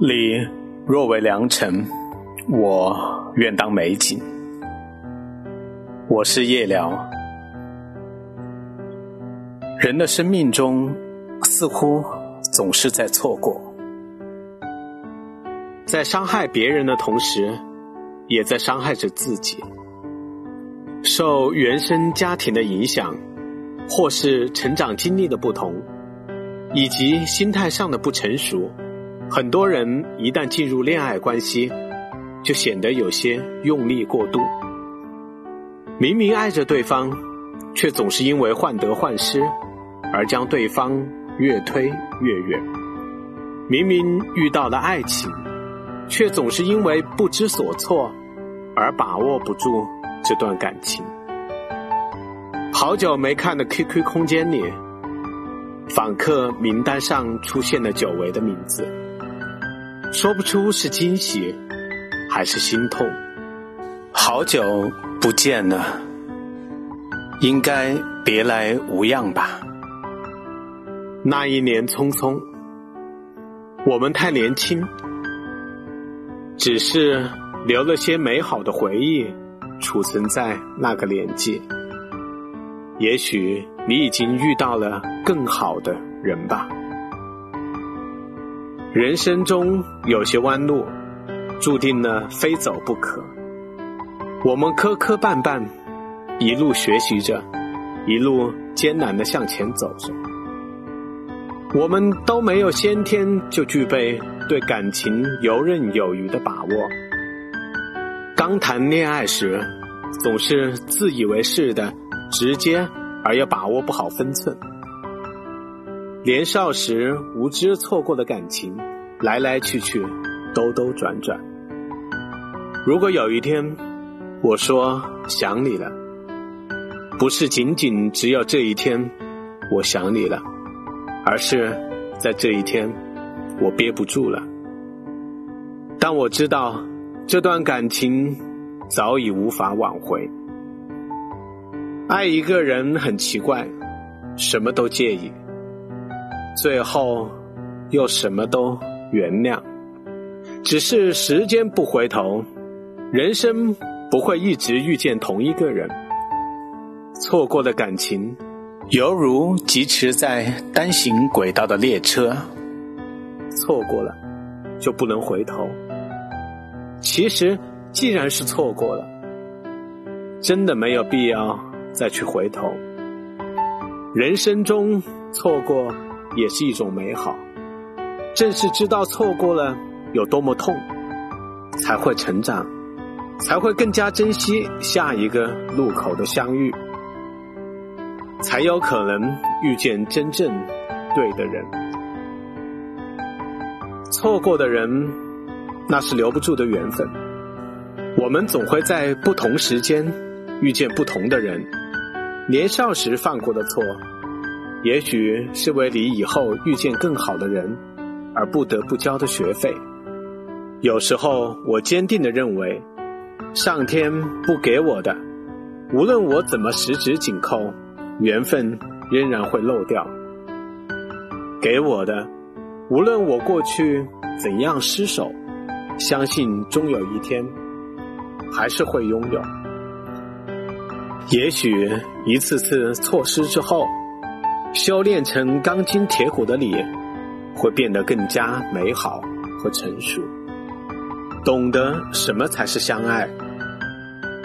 你若为良辰，我愿当美景。我是夜聊。人的生命中，似乎总是在错过，在伤害别人的同时，也在伤害着自己。受原生家庭的影响，或是成长经历的不同，以及心态上的不成熟，很多人一旦进入恋爱关系，就显得有些用力过度。明明爱着对方，却总是因为患得患失，而将对方越推越远。明明遇到了爱情，却总是因为不知所措，而把握不住这段感情。好久没看的 QQ 空间里，访客名单上出现了久违的名字，说不出是惊喜，还是心痛。好久。不见了，应该别来无恙吧？那一年匆匆，我们太年轻，只是留了些美好的回忆，储存在那个年纪。也许你已经遇到了更好的人吧。人生中有些弯路，注定了非走不可。我们磕磕绊绊，一路学习着，一路艰难的向前走着。我们都没有先天就具备对感情游刃有余的把握。刚谈恋爱时，总是自以为是的直接，而又把握不好分寸。年少时无知错过的感情，来来去去，兜兜转转。如果有一天，我说想你了，不是仅仅只有这一天，我想你了，而是在这一天，我憋不住了。但我知道这段感情早已无法挽回。爱一个人很奇怪，什么都介意，最后又什么都原谅，只是时间不回头，人生。不会一直遇见同一个人，错过的感情，犹如疾驰在单行轨道的列车，错过了就不能回头。其实，既然是错过了，真的没有必要再去回头。人生中错过也是一种美好，正是知道错过了有多么痛，才会成长。才会更加珍惜下一个路口的相遇，才有可能遇见真正对的人。错过的人，那是留不住的缘分。我们总会在不同时间遇见不同的人。年少时犯过的错，也许是为你以后遇见更好的人而不得不交的学费。有时候，我坚定的认为。上天不给我的，无论我怎么十指紧扣，缘分仍然会漏掉；给我的，无论我过去怎样失手，相信终有一天还是会拥有。也许一次次错失之后，修炼成钢筋铁骨的你，会变得更加美好和成熟，懂得什么才是相爱。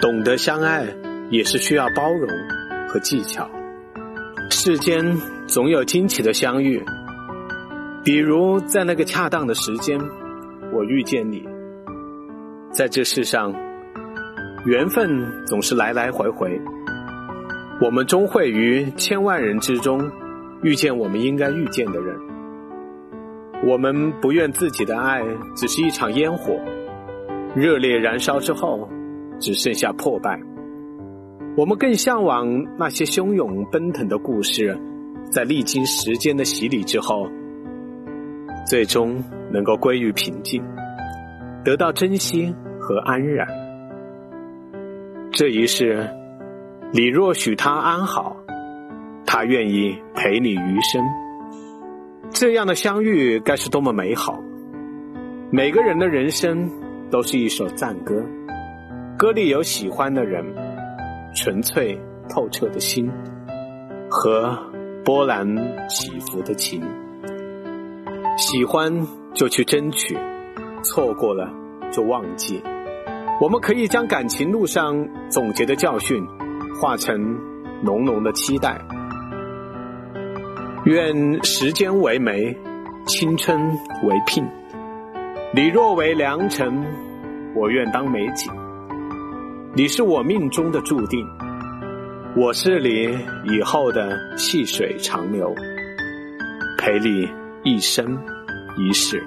懂得相爱，也是需要包容和技巧。世间总有惊奇的相遇，比如在那个恰当的时间，我遇见你。在这世上，缘分总是来来回回，我们终会于千万人之中遇见我们应该遇见的人。我们不愿自己的爱只是一场烟火，热烈燃烧之后。只剩下破败。我们更向往那些汹涌奔腾的故事，在历经时间的洗礼之后，最终能够归于平静，得到珍惜和安然。这一世，你若许他安好，他愿意陪你余生。这样的相遇该是多么美好！每个人的人生都是一首赞歌，歌里有喜欢的人，纯粹透彻的心和波澜起伏的情。喜欢就去争取，错过了就忘记。我们可以将感情路上总结的教训，化成浓浓的期待。愿时间为媒，青春为聘。你若为良辰，我愿当美景。你是我命中的注定，我是你以后的细水长流，陪你一生一世。